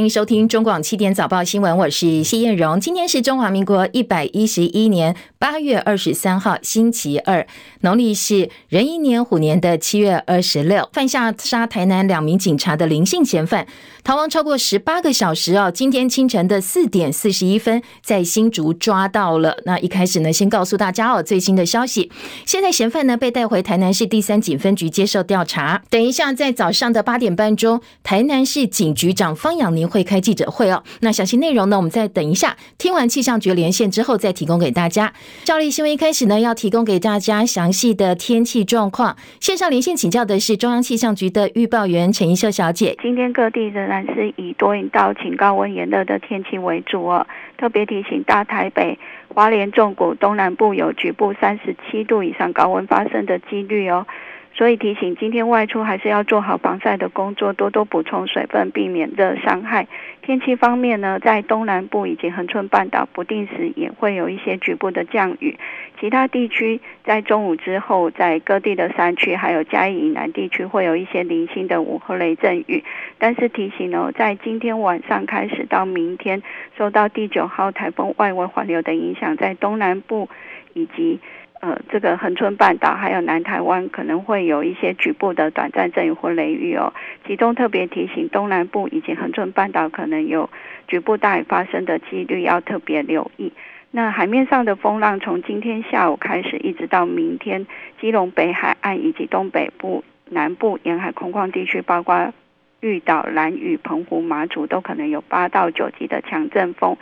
欢迎收听中广七点早报新闻，我是谢燕荣。今天是中华民国一百一十一年八月二十三号，星期二，农历是壬寅年虎年的七月二十六。犯下杀台南两名警察的林姓嫌犯，逃亡超过十八个小时哦。今天清晨的四点四十一分，在新竹抓到了。那一开始呢，先告诉大家哦，最新的消息。现在嫌犯呢被带回台南市第三警分局接受调查。等一下，在早上的八点半钟，台南市警局长方养宁会开记者会哦。那详细内容呢，我们再等一下，听完气象局连线之后再提供给大家。照例新闻一开始呢，要提供给大家详细的天气状况。线上连线请教的是中央气象局的预报员陈一秀小姐。今天各地仍然是以多云到晴、高温炎热的天气为主哦。特别提醒大台北、华联重谷、东南部有局部三十七度以上高温发生的几率哦。所以提醒，今天外出还是要做好防晒的工作，多多补充水分，避免热伤害。天气方面呢，在东南部以及恒春半岛，不定时也会有一些局部的降雨。其他地区在中午之后，在各地的山区还有嘉义以南地区，会有一些零星的午后雷阵雨。但是提醒呢，在今天晚上开始到明天，受到第九号台风外围环流的影响，在东南部以及呃，这个恒春半岛还有南台湾可能会有一些局部的短暂阵雨或雷雨哦。其中特别提醒东南部以及恒春半岛可能有局部大雨发生的几率，要特别留意。那海面上的风浪从今天下午开始，一直到明天，基隆北海岸以及东北部、南部沿海空旷地区，包括绿岛、兰屿、澎湖、马祖，都可能有八到九级的强阵风。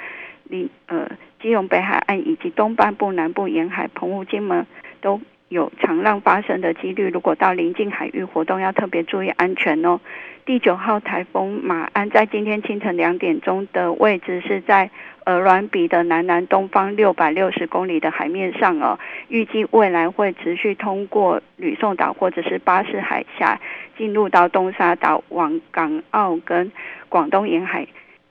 你呃。基隆北海岸以及东半部、南部沿海、澎湖、金门都有长浪发生的几率。如果到临近海域活动，要特别注意安全哦。第九号台风马鞍在今天清晨两点钟的位置是在鹅銮比的南南东方六百六十公里的海面上哦。预计未来会持续通过吕宋岛或者是巴士海峡，进入到东沙岛往港澳跟广东沿海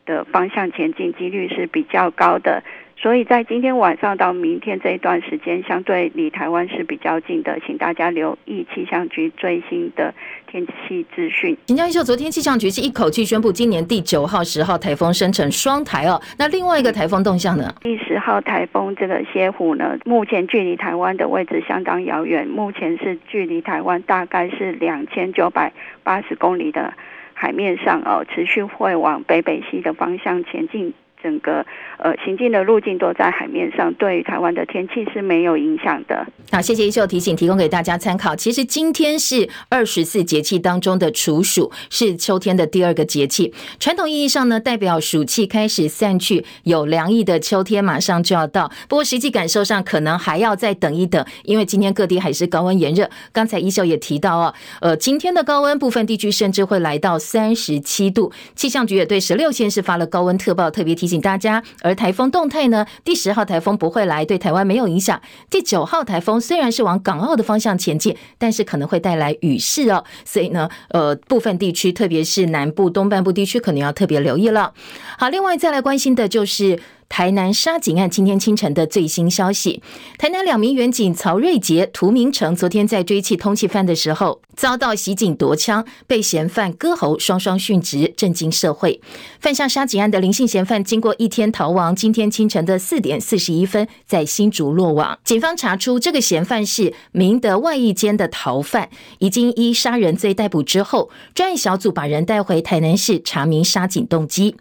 的方向前进，几率是比较高的。所以在今天晚上到明天这一段时间，相对离台湾是比较近的，请大家留意气象局最新的天气资讯。请教一下，昨天气象局是一口气宣布今年第九号、十号台风生成双台哦。那另外一个台风动向呢？第十号台风这个蝎虎呢，目前距离台湾的位置相当遥远，目前是距离台湾大概是两千九百八十公里的海面上哦，持续会往北北西的方向前进。整个呃行进的路径都在海面上，对于台湾的天气是没有影响的。好，谢谢一秀提醒，提供给大家参考。其实今天是二十四节气当中的处暑，是秋天的第二个节气。传统意义上呢，代表暑气开始散去，有凉意的秋天马上就要到。不过实际感受上，可能还要再等一等，因为今天各地还是高温炎热。刚才一秀也提到哦，呃，今天的高温部分地区甚至会来到三十七度。气象局也对十六县市发了高温特报，特别提。提醒大家，而台风动态呢？第十号台风不会来，对台湾没有影响。第九号台风虽然是往港澳的方向前进，但是可能会带来雨势哦。所以呢，呃，部分地区，特别是南部、东半部地区，可能要特别留意了。好，另外再来关心的就是。台南杀警案今天清晨的最新消息：台南两名员警曹瑞杰、涂明成昨天在追缉通缉犯的时候，遭到袭警夺枪，被嫌犯割喉，双双殉职，震惊社会。犯下杀警案的林姓嫌犯，经过一天逃亡，今天清晨的四点四十一分，在新竹落网。警方查出这个嫌犯是明德外役间的逃犯，已经依杀人罪逮捕之后，专案小组把人带回台南市查明杀警动机。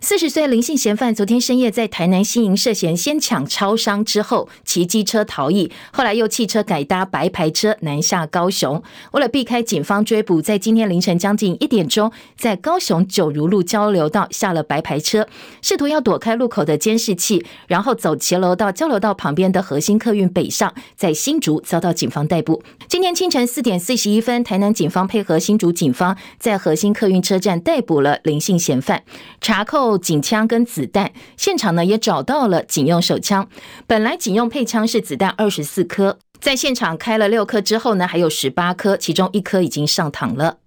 四十岁林姓嫌犯昨天深夜在台南新营涉嫌先抢超商之后骑机车逃逸，后来又汽车改搭白牌车南下高雄。为了避开警方追捕，在今天凌晨将近一点钟，在高雄九如路交流道下了白牌车，试图要躲开路口的监视器，然后走骑楼到交流道旁边的核心客运北上，在新竹遭到警方逮捕。今天清晨四点四十一分，台南警方配合新竹警方在核心客运车站逮捕了林姓嫌犯，查扣。后警枪跟子弹，现场呢也找到了警用手枪。本来警用配枪是子弹二十四颗，在现场开了六颗之后呢，还有十八颗，其中一颗已经上膛了。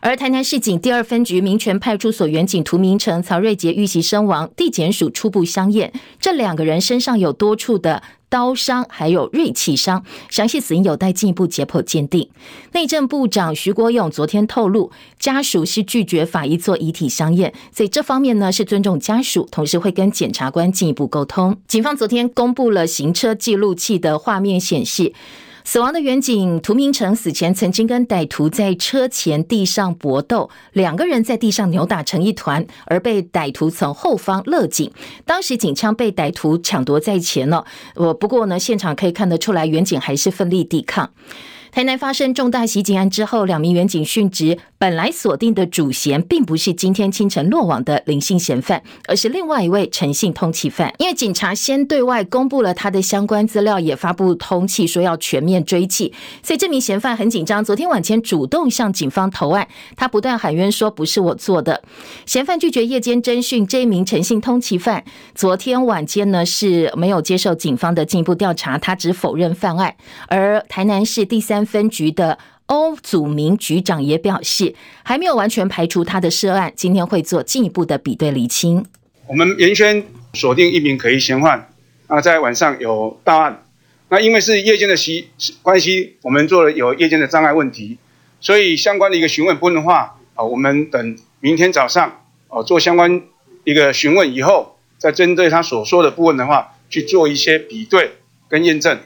而台南市警第二分局民权派出所员警涂明成、曹瑞杰遇袭身亡，地检署初步相验，这两个人身上有多处的刀伤还有锐器伤，详细死因有待进一步解剖鉴定。内政部长徐国勇昨天透露，家属是拒绝法医做遗体相验，所以这方面呢是尊重家属，同时会跟检察官进一步沟通。警方昨天公布了行车记录器的画面显示。死亡的远景涂明成死前曾经跟歹徒在车前地上搏斗，两个人在地上扭打成一团，而被歹徒从后方勒颈。当时警枪被歹徒抢夺在前了，我，不过呢，现场可以看得出来，远景还是奋力抵抗。台南发生重大袭警案之后，两名员警殉职。本来锁定的主嫌，并不是今天清晨落网的林姓嫌犯，而是另外一位陈姓通缉犯。因为警察先对外公布了他的相关资料，也发布通缉说要全面追缉，所以这名嫌犯很紧张。昨天晚间主动向警方投案，他不断喊冤说不是我做的。嫌犯拒绝夜间侦讯，这一名陈姓通缉犯昨天晚间呢是没有接受警方的进一步调查，他只否认犯案。而台南市第三分局的欧祖明局长也表示，还没有完全排除他的涉案，今天会做进一步的比对厘清。我们原先锁定一名可疑嫌犯，啊，在晚上有到案，那因为是夜间的习关系，我们做了有夜间的障碍问题，所以相关的一个询问部分的话，啊，我们等明天早上哦做相关一个询问以后，再针对他所说的部分的话，去做一些比对跟验证。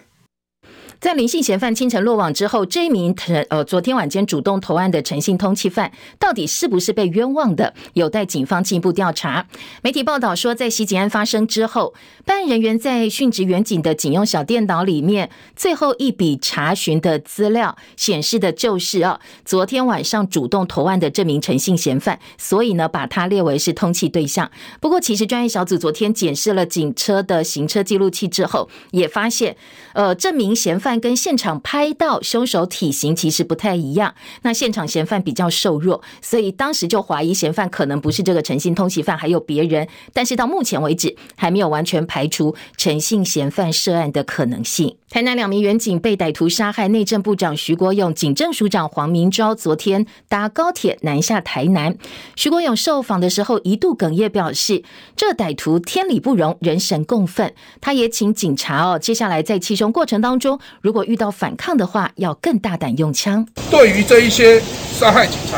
在林姓嫌犯清晨落网之后，这一名陈呃昨天晚间主动投案的陈姓通缉犯，到底是不是被冤枉的，有待警方进一步调查。媒体报道说，在袭警案发生之后，办案人员在殉职员警的警用小电脑里面，最后一笔查询的资料显示的就是啊，昨天晚上主动投案的这名陈姓嫌犯，所以呢，把他列为是通缉对象。不过，其实专业小组昨天检视了警车的行车记录器之后，也发现，呃，这名嫌犯。跟现场拍到凶手体型其实不太一样，那现场嫌犯比较瘦弱，所以当时就怀疑嫌犯可能不是这个陈姓通缉犯，还有别人。但是到目前为止，还没有完全排除陈姓嫌犯涉案的可能性。台南两名员警被歹徒杀害，内政部长徐国勇、警政署长黄明昭昨天搭高铁南下台南。徐国勇受访的时候一度哽咽，表示这歹徒天理不容，人神共愤。他也请警察哦，接下来在缉凶过程当中，如果遇到反抗的话，要更大胆用枪。对于这一些杀害警察，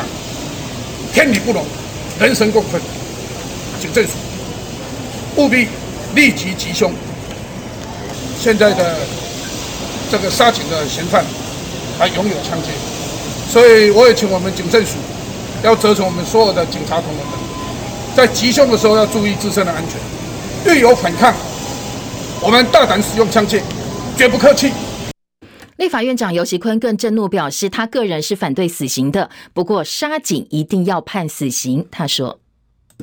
天理不容，人神共愤，警政署务必立即缉凶。现在的。这个杀警的嫌犯还拥有枪械，所以我也请我们警政署要责成我们所有的警察同仁们，在缉凶的时候要注意自身的安全，遇有反抗，我们大胆使用枪械，绝不客气。立法院长游锡坤更震怒，表示他个人是反对死刑的，不过杀警一定要判死刑。他说：“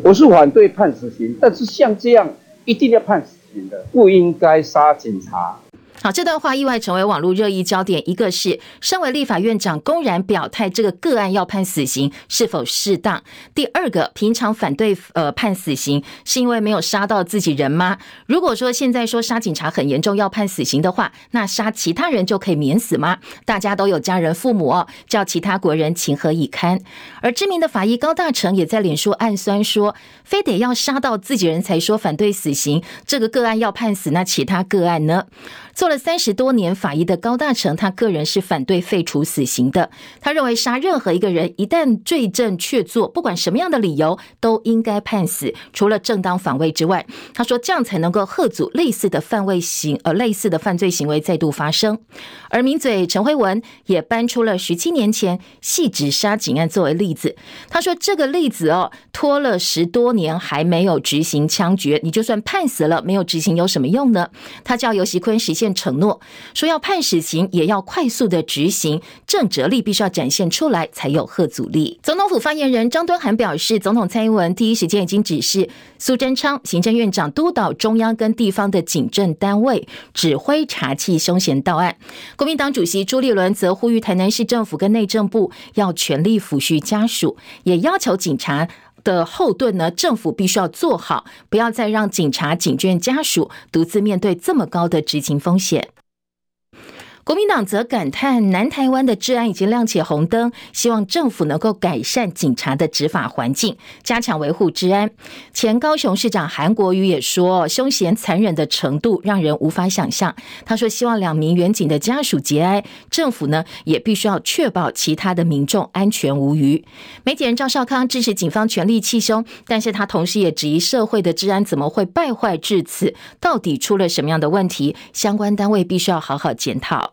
我是反对判死刑，但是像这样一定要判死刑的，不应该杀警察。”好，这段话意外成为网络热议焦点。一个是身为立法院长公然表态，这个个案要判死刑是否适当？第二个，平常反对呃判死刑，是因为没有杀到自己人吗？如果说现在说杀警察很严重要判死刑的话，那杀其他人就可以免死吗？大家都有家人父母哦，叫其他国人情何以堪？而知名的法医高大成也在脸书暗酸说，非得要杀到自己人才说反对死刑，这个个案要判死，那其他个案呢？做了三十多年法医的高大成，他个人是反对废除死刑的。他认为杀任何一个人，一旦罪证确凿，不管什么样的理由，都应该判死，除了正当防卫之外。他说这样才能够吓阻类似的犯罪行呃类似的犯罪行为再度发生。而名嘴陈慧文也搬出了十七年前汐止杀警案作为例子。他说这个例子哦，拖了十多年还没有执行枪决，你就算判死了，没有执行有什么用呢？他叫游锡坤实现。承诺说要判死刑，也要快速的执行，正责力必须要展现出来，才有贺阻力。总统府发言人张敦涵表示，总统蔡英文第一时间已经指示苏贞昌行政院长督导中央跟地方的警政单位指挥查缉凶嫌到案。国民党主席朱立伦则呼吁台南市政府跟内政部要全力抚恤家属，也要求警察的后盾呢，政府必须要做好，不要再让警察、警眷家属独自面对这么高的执勤风险。国民党则感叹南台湾的治安已经亮起红灯，希望政府能够改善警察的执法环境，加强维护治安。前高雄市长韩国瑜也说，凶嫌残忍的程度让人无法想象。他说，希望两名员警的家属节哀，政府呢也必须要确保其他的民众安全无虞。媒体人赵少康支持警方全力气凶，但是他同时也质疑社会的治安怎么会败坏至此？到底出了什么样的问题？相关单位必须要好好检讨。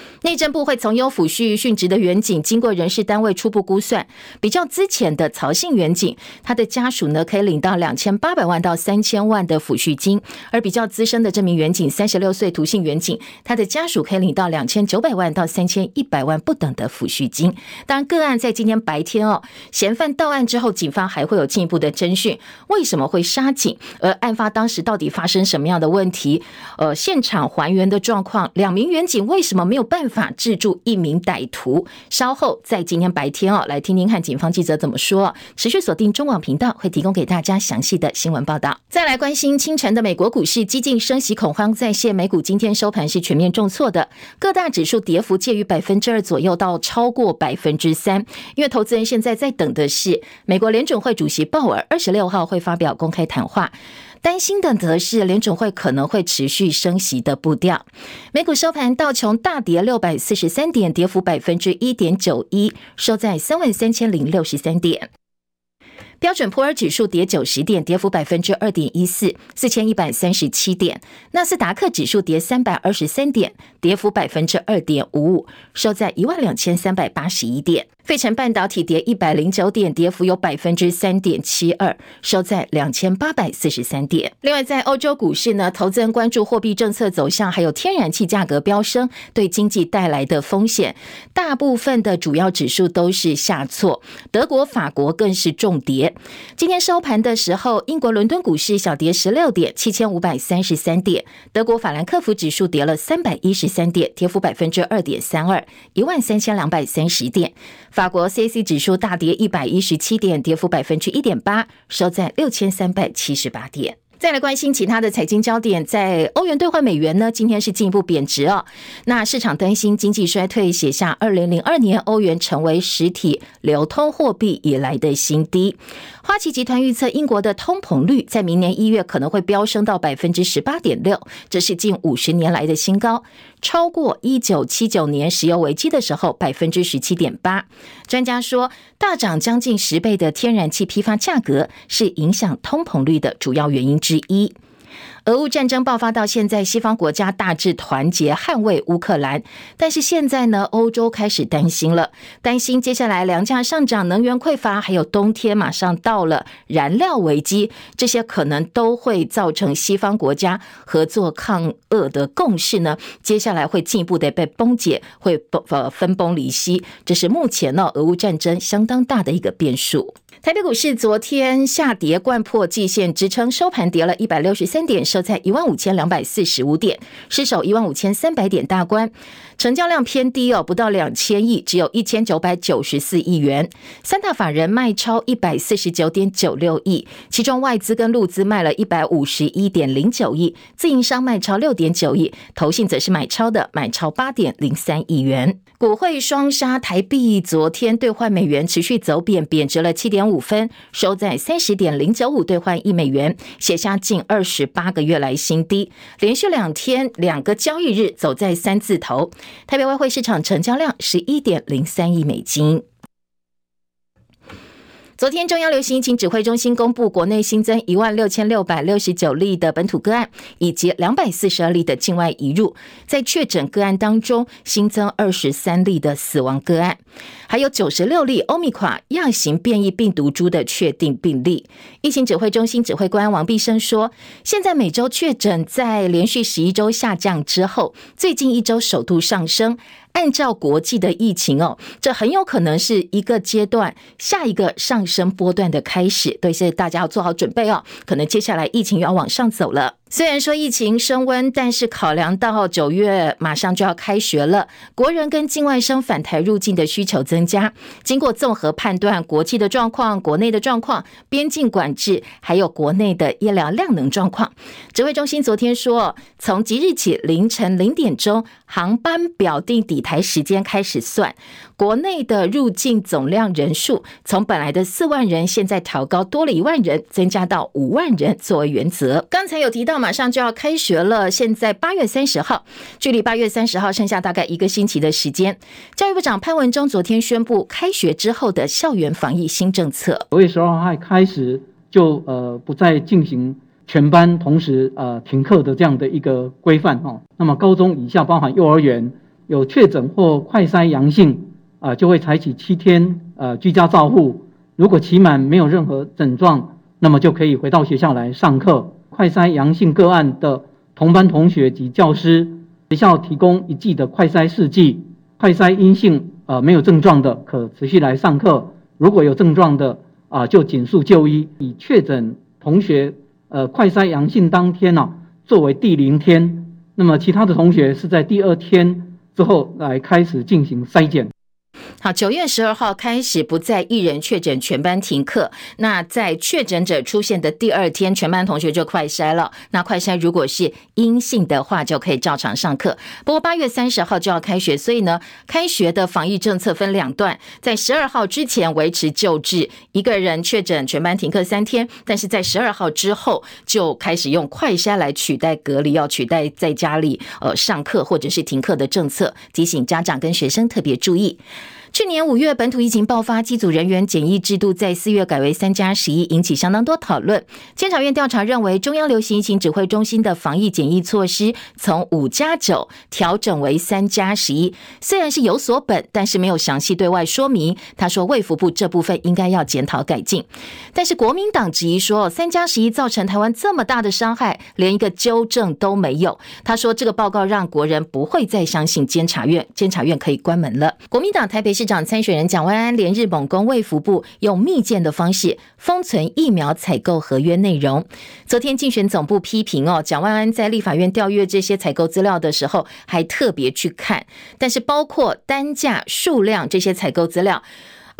内政部会从优抚恤殉职的员警，经过人事单位初步估算，比较资浅的曹姓员警，他的家属呢可以领到两千八百万到三千万的抚恤金；而比较资深的这名员警，三十六岁涂姓员警，他的家属可以领到两千九百万到三千一百万不等的抚恤金。当然，个案在今天白天哦，嫌犯到案之后，警方还会有进一步的侦讯，为什么会杀警？而案发当时到底发生什么样的问题？呃，现场还原的状况，两名员警为什么没有办法？法制住一名歹徒，稍后在今天白天哦，来听听看警方记者怎么说。持续锁定中广频道，会提供给大家详细的新闻报道。再来关心清晨的美国股市，激进升息恐慌再现，美股今天收盘是全面重挫的，各大指数跌幅介于百分之二左右到超过百分之三。因为投资人现在在等的是美国联准会主席鲍尔二十六号会发表公开谈话。担心的则是联准会可能会持续升息的步调。美股收盘，道琼大跌六百四十三点，跌幅百分之一点九一，收在三万三千零六十三点。标准普尔指数跌九十点，跌幅百分之二点一四，四千一百三十七点。纳斯达克指数跌三百二十三点，跌幅百分之二点五五，收在一万两千三百八十一点。费城半导体跌一百零九点，跌幅有百分之三点七二，收在两千八百四十三点。另外，在欧洲股市呢，投资人关注货币政策走向，还有天然气价格飙升对经济带来的风险。大部分的主要指数都是下挫，德国、法国更是重跌。今天收盘的时候，英国伦敦股市小跌十六点，七千五百三十三点；德国法兰克福指数跌了三百一十三点，跌幅百分之二点三二，一万三千两百三十点。法法国 CAC 指数大跌一百一十七点，跌幅百分之一点八，收在六千三百七十八点。再来关心其他的财经焦点，在欧元兑换美元呢，今天是进一步贬值哦。那市场担心经济衰退，写下二零零二年欧元成为实体流通货币以来的新低。花旗集团预测，英国的通膨率在明年一月可能会飙升到百分之十八点六，这是近五十年来的新高，超过一九七九年石油危机的时候百分之十七点八。专家说，大涨将近十倍的天然气批发价格是影响通膨率的主要原因之一。俄乌战争爆发到现在，西方国家大致团结捍卫乌克兰，但是现在呢，欧洲开始担心了，担心接下来粮价上涨、能源匮乏，还有冬天马上到了，燃料危机，这些可能都会造成西方国家合作抗俄的共识呢，接下来会进一步的被崩解，会崩呃分崩离析，这是目前呢俄乌战争相当大的一个变数。台北股市昨天下跌，冠破季线支撑，收盘跌了一百六十三点，收在一万五千两百四十五点，失守一万五千三百点大关。成交量偏低哦，不到两千亿，只有一千九百九十四亿元。三大法人卖超一百四十九点九六亿，其中外资跟陆资卖了一百五十一点零九亿，自营商卖超六点九亿，投信则是买超的，买超八点零三亿元。股汇双杀，台币昨天兑换美元持续走贬，贬值了七点五分，收在三十点零九五兑换一美元，写下近二十八个月来新低，连续两天两个交易日走在三字头。台北外汇市场成交量十一点零三亿美金。昨天，中央流行疫情指挥中心公布，国内新增一万六千六百六十九例的本土个案，以及两百四十二例的境外移入。在确诊个案当中，新增二十三例的死亡个案，还有九十六例欧米伽亚型变异病毒株的确定病例。疫情指挥中心指挥官王必胜说，现在每周确诊在连续十一周下降之后，最近一周首度上升。按照国际的疫情哦，这很有可能是一个阶段，下一个上升波段的开始，对，所以大家要做好准备哦。可能接下来疫情又要往上走了。虽然说疫情升温，但是考量到九月马上就要开学了，国人跟境外生返台入境的需求增加。经过综合判断，国际的状况、国内的状况、边境管制，还有国内的医疗量能状况，指挥中心昨天说，从即日起凌晨零点钟航班表定抵台时间开始算，国内的入境总量人数从本来的四万人，现在调高多了一万人，增加到五万人作为原则。刚才有提到。马上就要开学了，现在八月三十号，距离八月三十号剩下大概一个星期的时间。教育部长潘文忠昨天宣布，开学之后的校园防疫新政策。九月十二号开始就呃不再进行全班同时呃停课的这样的一个规范哦。那么高中以下，包含幼儿园有确诊或快筛阳性啊、呃，就会采取七天呃居家照护。如果期满没有任何症状，那么就可以回到学校来上课。快筛阳性个案的同班同学及教师，学校提供一剂的快筛试剂，快筛阴性，呃，没有症状的可持续来上课；如果有症状的，啊、就紧速就医。以确诊同学，呃，快筛阳性当天呢、啊，作为第零天，那么其他的同学是在第二天之后来开始进行筛检。好，九月十二号开始不再一人确诊，全班停课。那在确诊者出现的第二天，全班同学就快筛了。那快筛如果是阴性的话，就可以照常上课。不过八月三十号就要开学，所以呢，开学的防疫政策分两段，在十二号之前维持旧制，一个人确诊，全班停课三天。但是在十二号之后，就开始用快筛来取代隔离，要取代在家里呃上课或者是停课的政策。提醒家长跟学生特别注意。去年五月本土疫情爆发，机组人员检疫制度在四月改为三加十一，引起相当多讨论。监察院调查认为，中央流行疫情指挥中心的防疫检疫措施从五加九调整为三加十一，虽然是有所本，但是没有详细对外说明。他说，卫福部这部分应该要检讨改进。但是国民党质疑说，三加十一造成台湾这么大的伤害，连一个纠正都没有。他说，这个报告让国人不会再相信监察院，监察院可以关门了。国民党台北市。长参选人蒋万安连日猛攻卫福部，用密件的方式封存疫苗采购合约内容。昨天竞选总部批评哦，蒋万安在立法院调阅这些采购资料的时候，还特别去看，但是包括单价、数量这些采购资料。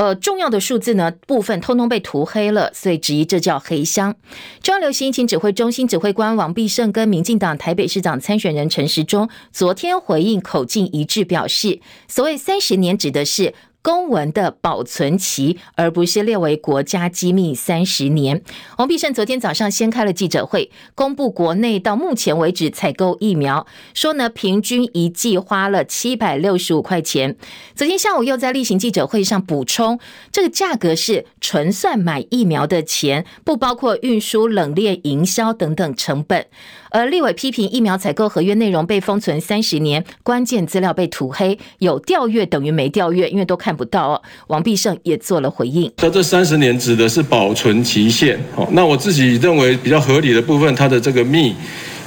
呃，重要的数字呢，部分通通被涂黑了，所以质疑这叫黑箱。中央流行疫情指挥中心指挥官王必胜跟民进党台北市长参选人陈时中昨天回应口径一致，表示所谓三十年指的是。公文的保存期，而不是列为国家机密三十年。王必胜昨天早上先开了记者会，公布国内到目前为止采购疫苗，说呢平均一剂花了七百六十五块钱。昨天下午又在例行记者会上补充，这个价格是纯算买疫苗的钱，不包括运输、冷链、营销等等成本。而立委批评疫苗采购合约内容被封存三十年，关键资料被涂黑，有调阅等于没调阅，因为都看不到哦。王必胜也做了回应。那这三十年指的是保存期限，好，那我自己认为比较合理的部分，它的这个密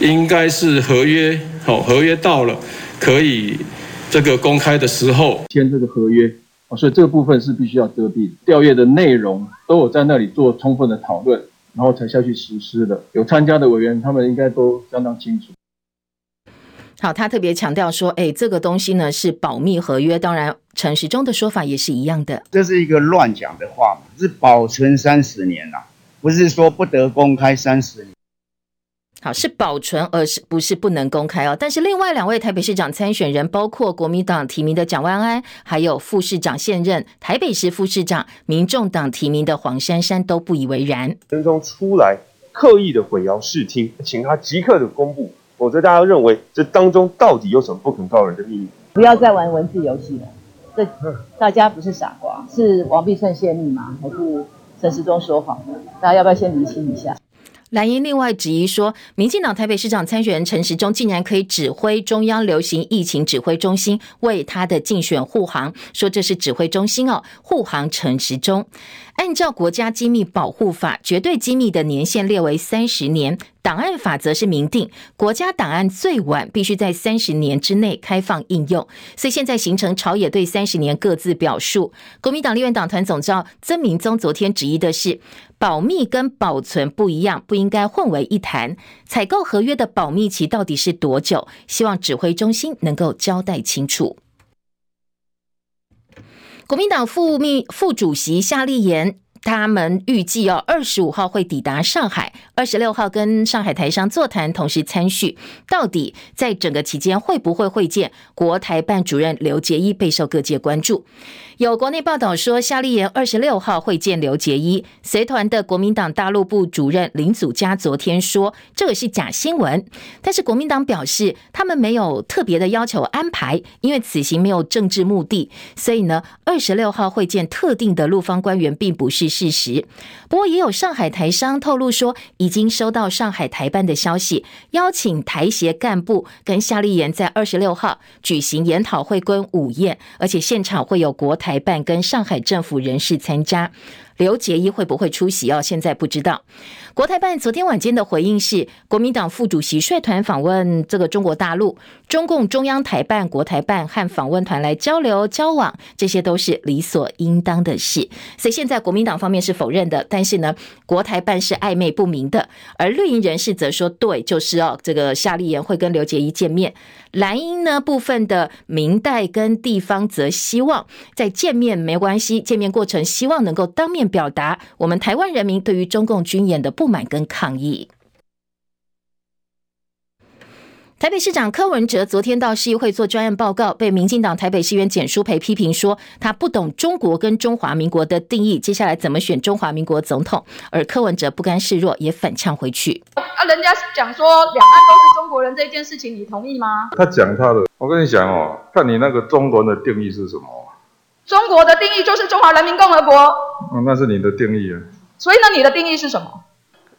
应该是合约，好，合约到了可以这个公开的时候签这个合约，所以这个部分是必须要遮蔽，调阅的内容都有在那里做充分的讨论。然后才下去实施的，有参加的委员，他们应该都相当清楚。好，他特别强调说，哎，这个东西呢是保密合约，当然陈时中的说法也是一样的。这是一个乱讲的话嘛，是保存三十年呐，不是说不得公开三十年。好，是保存，而是不是不能公开哦？但是另外两位台北市长参选人，包括国民党提名的蒋万安，还有副市长现任台北市副市长民众党提名的黄珊珊都不以为然。陈时中出来刻意的混淆视听，请他即刻的公布，否则大家认为这当中到底有什么不可告人的秘密？不要再玩文字游戏了，这大家不是傻瓜，是王必胜泄密吗？还是陈时中说谎？大家要不要先厘清一下？蓝英另外质疑说，民进党台北市长参选人陈时中竟然可以指挥中央流行疫情指挥中心为他的竞选护航，说这是指挥中心哦护航陈时中。按照国家机密保护法，绝对机密的年限列为三十年，档案法则是明定，国家档案最晚必须在三十年之内开放应用，所以现在形成朝野对三十年各自表述。国民党立院党团总召曾明宗昨天质疑的是，保密跟保存不一样，不应该混为一谈。采购合约的保密期到底是多久？希望指挥中心能够交代清楚。国民党副秘副主席夏立言。他们预计哦，二十五号会抵达上海，二十六号跟上海台商座谈，同时参叙。到底在整个期间会不会会见国台办主任刘杰一，备受各界关注。有国内报道说，夏立言二十六号会见刘杰一。随团的国民党大陆部主任林祖嘉昨天说，这个是假新闻。但是国民党表示，他们没有特别的要求安排，因为此行没有政治目的，所以呢，二十六号会见特定的陆方官员并不是事实。不过，也有上海台商透露说，已经收到上海台办的消息，邀请台协干部跟夏立言在二十六号举行研讨会跟午宴，而且现场会有国台办跟上海政府人士参加。刘结一会不会出席？哦，现在不知道。国台办昨天晚间的回应是，国民党副主席率团访问这个中国大陆，中共中央台办、国台办和访问团来交流交往，这些都是理所应当的事。所以现在国民党方面是否认的，但是呢，国台办是暧昧不明的，而绿营人士则说对，就是哦，这个夏立言会跟刘结一见面。蓝营呢部分的民代跟地方则希望在见面没关系，见面过程希望能够当面表达我们台湾人民对于中共军演的不满跟抗议。台北市长柯文哲昨天到市议会做专案报告，被民进党台北市议员简书培批评说他不懂中国跟中华民国的定义，接下来怎么选中华民国总统？而柯文哲不甘示弱，也反呛回去。啊，人家讲说两岸都是中国人这件事情，你同意吗？他讲他的，我跟你讲哦，看你那个中国人的定义是什么？中国的定义就是中华人民共和国。哦，那是你的定义啊。所以呢，你的定义是什么？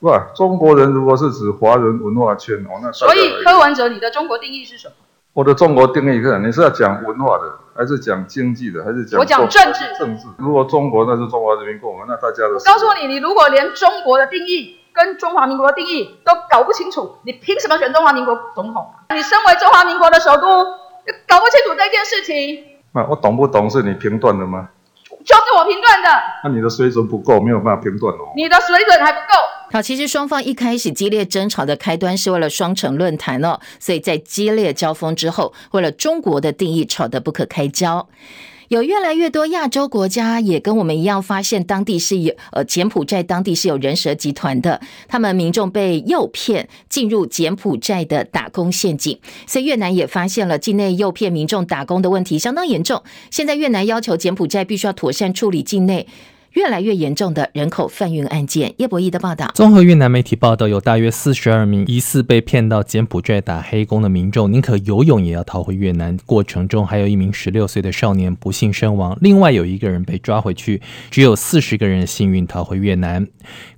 哇，中国人如果是指华人文化圈哦，那所以柯文哲，你的中国定义是什么？我的中国定义是，你是要讲文化的，还是讲经济的，还是讲我讲政治？政治。如果中国那是中华人民共和国，那大家的。我告诉你，你如果连中国的定义跟中华民国的定义都搞不清楚，你凭什么选中华民国总统？你身为中华民国的首都，你搞不清楚这件事情。那我懂不懂是你评断的吗？就是我评断的。那你的水准不够，没有办法评断哦。你的水准还不够。好，其实双方一开始激烈争吵的开端是为了双城论坛哦，所以在激烈交锋之后，为了中国的定义吵得不可开交。有越来越多亚洲国家也跟我们一样，发现当地是有呃柬埔寨当地是有人蛇集团的，他们民众被诱骗进入柬埔寨的打工陷阱，所以越南也发现了境内诱骗民众打工的问题相当严重。现在越南要求柬埔寨必须要妥善处理境内。越来越严重的人口贩运案件，叶博弈的报道。综合越南媒体报道，有大约四十二名疑似被骗到柬埔寨打黑工的民众，宁可游泳也要逃回越南。过程中还有一名十六岁的少年不幸身亡，另外有一个人被抓回去，只有四十个人幸运逃回越南。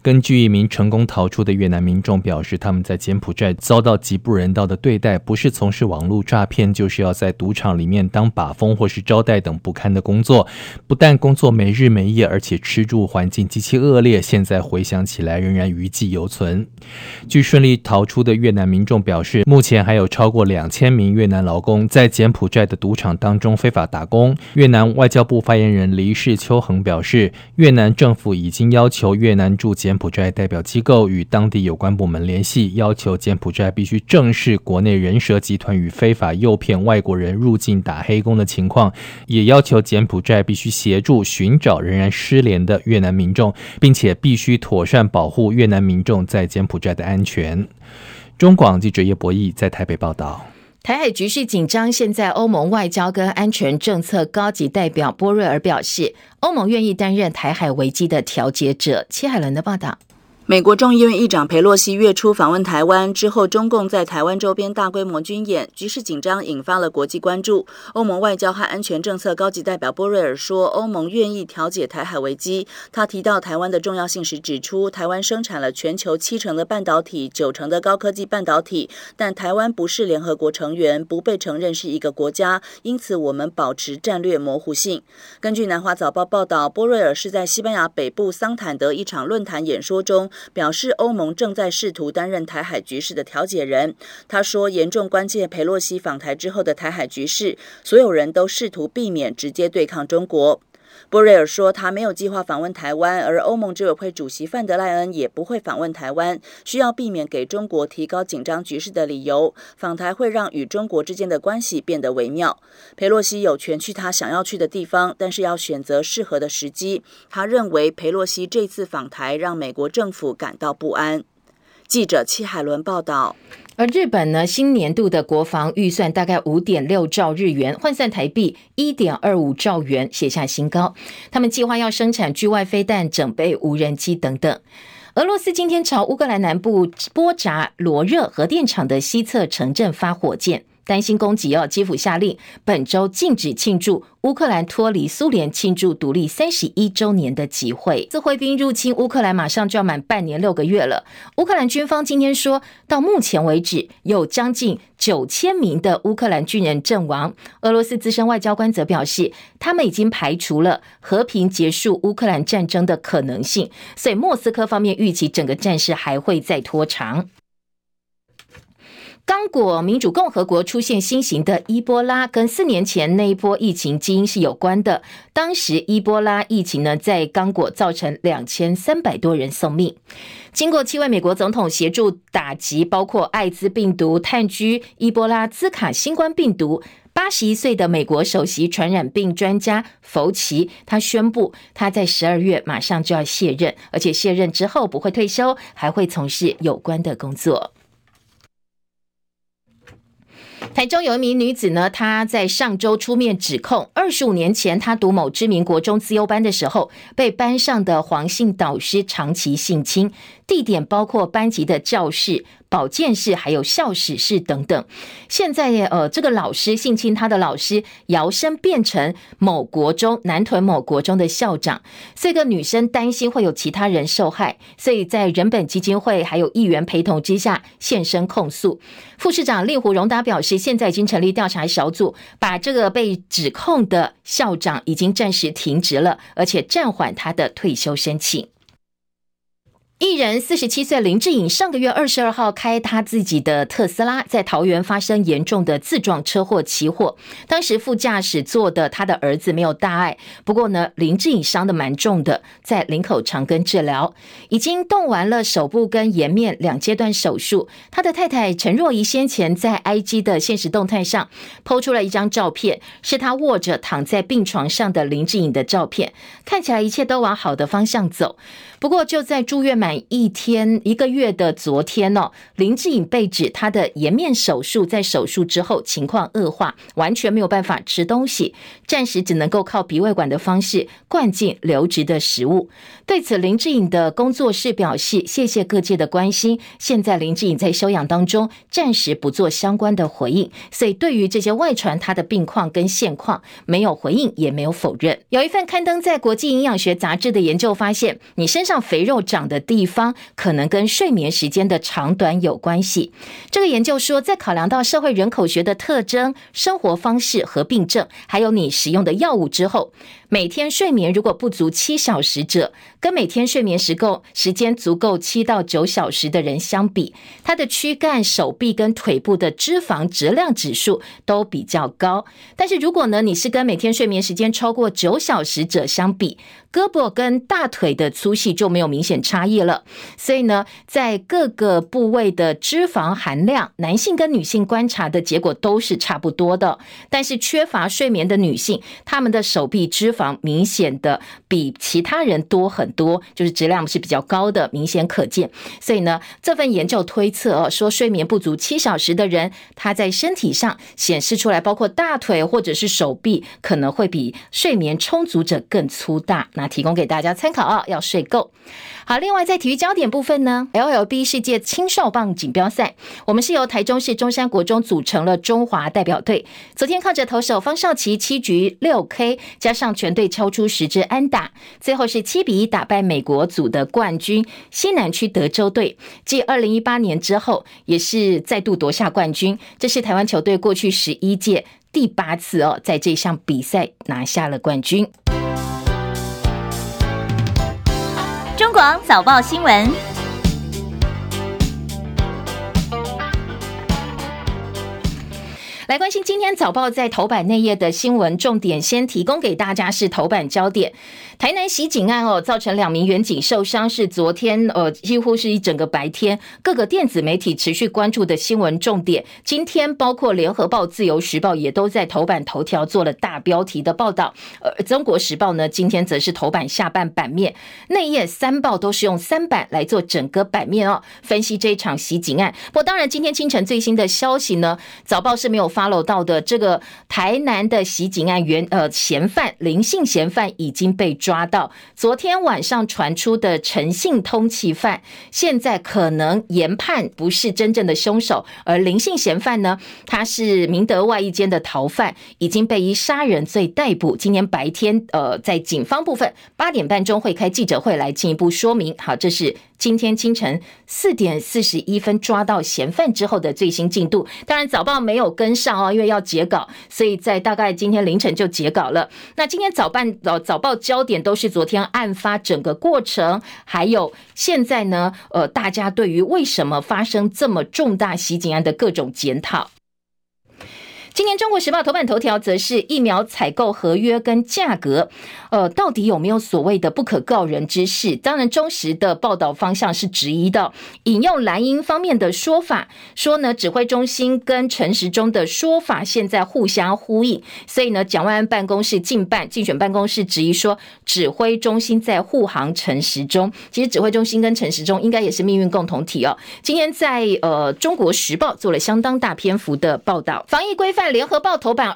根据一名成功逃出的越南民众表示，他们在柬埔寨遭到极不人道的对待，不是从事网络诈骗，就是要在赌场里面当把风或是招待等不堪的工作。不但工作没日没夜，而且吃住环境极其恶劣，现在回想起来仍然余悸犹存。据顺利逃出的越南民众表示，目前还有超过两千名越南劳工在柬埔寨的赌场当中非法打工。越南外交部发言人黎世秋恒表示，越南政府已经要求越南驻柬埔寨代表机构与当地有关部门联系，要求柬埔寨必须正视国内人蛇集团与非法诱骗外国人入境打黑工的情况，也要求柬埔寨必须协助寻找仍然失联的越南民众，并且必须妥善保护越南民众在柬埔寨的安全。中广记者叶博弈在台北报道。台海局势紧张，现在欧盟外交跟安全政策高级代表波瑞尔表示，欧盟愿意担任台海危机的调解者。戚海伦的报道。美国众议院议长裴洛西月初访问台湾之后，中共在台湾周边大规模军演，局势紧张，引发了国际关注。欧盟外交和安全政策高级代表波瑞尔说，欧盟愿意调解台海危机。他提到台湾的重要性时指出，台湾生产了全球七成的半导体、九成的高科技半导体，但台湾不是联合国成员，不被承认是一个国家，因此我们保持战略模糊性。根据南华早报报道，波瑞尔是在西班牙北部桑坦德一场论坛演说中。表示欧盟正在试图担任台海局势的调解人。他说，严重关切佩洛西访台之后的台海局势，所有人都试图避免直接对抗中国。波瑞尔说，他没有计划访问台湾，而欧盟执委会主席范德赖恩也不会访问台湾，需要避免给中国提高紧张局势的理由。访台会让与中国之间的关系变得微妙。佩洛西有权去他想要去的地方，但是要选择适合的时机。他认为佩洛西这次访台让美国政府感到不安。记者戚海伦报道。而日本呢，新年度的国防预算大概五点六兆日元，换算台币一点二五兆元，写下新高。他们计划要生产距外飞弹、整备无人机等等。俄罗斯今天朝乌克兰南部波扎罗热核电厂的西侧城镇发火箭。担心攻击哦，基辅下令本周禁止庆祝乌克兰脱离苏联、庆祝独立三十一周年的集会。自挥兵入侵乌克兰，马上就要满半年六个月了。乌克兰军方今天说到目前为止，有将近九千名的乌克兰军人阵亡。俄罗斯资深外交官则表示，他们已经排除了和平结束乌克兰战争的可能性，所以莫斯科方面预期整个战事还会再拖长。刚果民主共和国出现新型的伊波拉，跟四年前那一波疫情基因是有关的。当时伊波拉疫情呢，在刚果造成两千三百多人送命。经过七位美国总统协助打击，包括艾滋病毒、炭疽、伊波拉、兹卡、新冠病毒。八十一岁的美国首席传染病专家福奇，他宣布他在十二月马上就要卸任，而且卸任之后不会退休，还会从事有关的工作。台中有一名女子呢，她在上周出面指控，二十五年前她读某知名国中自优班的时候，被班上的黄姓导师长期性侵，地点包括班级的教室。保健室还有校史室等等，现在呃，这个老师性侵他的老师摇身变成某国中南屯某国中的校长，这个女生担心会有其他人受害，所以在人本基金会还有议员陪同之下现身控诉。副市长令狐荣达表示，现在已经成立调查小组，把这个被指控的校长已经暂时停职了，而且暂缓他的退休申请。艺人四十七岁林志颖上个月二十二号开他自己的特斯拉，在桃园发生严重的自撞车祸起火，当时副驾驶座的他的儿子没有大碍，不过呢，林志颖伤的蛮重的，在林口长庚治疗，已经动完了手部跟颜面两阶段手术。他的太太陈若仪先前在 IG 的限时动态上抛出了一张照片，是他握着躺在病床上的林志颖的照片，看起来一切都往好的方向走。不过就在住院满一天一个月的昨天哦，林志颖被指他的颜面手术在手术之后情况恶化，完全没有办法吃东西，暂时只能够靠鼻胃管的方式灌进流质的食物。对此，林志颖的工作室表示谢谢各界的关心。现在林志颖在休养当中，暂时不做相关的回应。所以对于这些外传他的病况跟现况，没有回应也没有否认。有一份刊登在国际营养学杂志的研究发现，你身上肥肉长的一方，可能跟睡眠时间的长短有关系。这个研究说，在考量到社会人口学的特征、生活方式和病症，还有你使用的药物之后，每天睡眠如果不足七小时者，跟每天睡眠时够时间足够七到九小时的人相比，他的躯干、手臂跟腿部的脂肪质量指数都比较高。但是如果呢，你是跟每天睡眠时间超过九小时者相比，胳膊跟大腿的粗细就没有明显差异了。所以呢，在各个部位的脂肪含量，男性跟女性观察的结果都是差不多的。但是缺乏睡眠的女性，她们的手臂脂房明显的比其他人多很多，就是质量是比较高的，明显可见。所以呢，这份研究推测哦，说睡眠不足七小时的人，他在身体上显示出来，包括大腿或者是手臂，可能会比睡眠充足者更粗大。那提供给大家参考啊，要睡够。好，另外在体育焦点部分呢，LLB 世界青少棒锦标赛，我们是由台中市中山国中组成了中华代表队。昨天靠着投手方少奇七局六 K，加上全队敲出十支安打，最后是七比一打败美国组的冠军西南区德州队。继二零一八年之后，也是再度夺下冠军。这是台湾球队过去十一届第八次哦，在这项比赛拿下了冠军。中广早报新闻。来关心今天早报在头版内页的新闻重点，先提供给大家是头版焦点。台南袭警案哦，造成两名员警受伤，是昨天呃几乎是一整个白天各个电子媒体持续关注的新闻重点。今天包括联合报、自由时报也都在头版头条做了大标题的报道。呃，中国时报呢，今天则是头版下半版面，内页三报都是用三版来做整个版面哦，分析这一场袭警案。不过当然，今天清晨最新的消息呢，早报是没有 follow 到的。这个台南的袭警案原呃嫌犯林姓嫌犯已经被抓到，昨天晚上传出的陈姓通缉犯，现在可能研判不是真正的凶手，而林姓嫌犯呢，他是明德外役间的逃犯，已经被以杀人罪逮捕。今天白天呃，在警方部分八点半钟会开记者会来进一步说明。好，这是。今天清晨四点四十一分抓到嫌犯之后的最新进度，当然早报没有跟上哦，因为要截稿，所以在大概今天凌晨就截稿了。那今天早办早早报焦点都是昨天案发整个过程，还有现在呢，呃，大家对于为什么发生这么重大袭警案的各种检讨。今年《中国时报》头版头条则是疫苗采购合约跟价格，呃，到底有没有所谓的不可告人之事？当然，中时的报道方向是质疑的，引用蓝营方面的说法，说呢，指挥中心跟陈时中的说法现在互相呼应，所以呢，蒋万安办公室竞办竞选办公室质疑说，指挥中心在护航陈时中。其实，指挥中心跟陈时中应该也是命运共同体哦。今天在呃《中国时报》做了相当大篇幅的报道，防疫规范。联合报头版。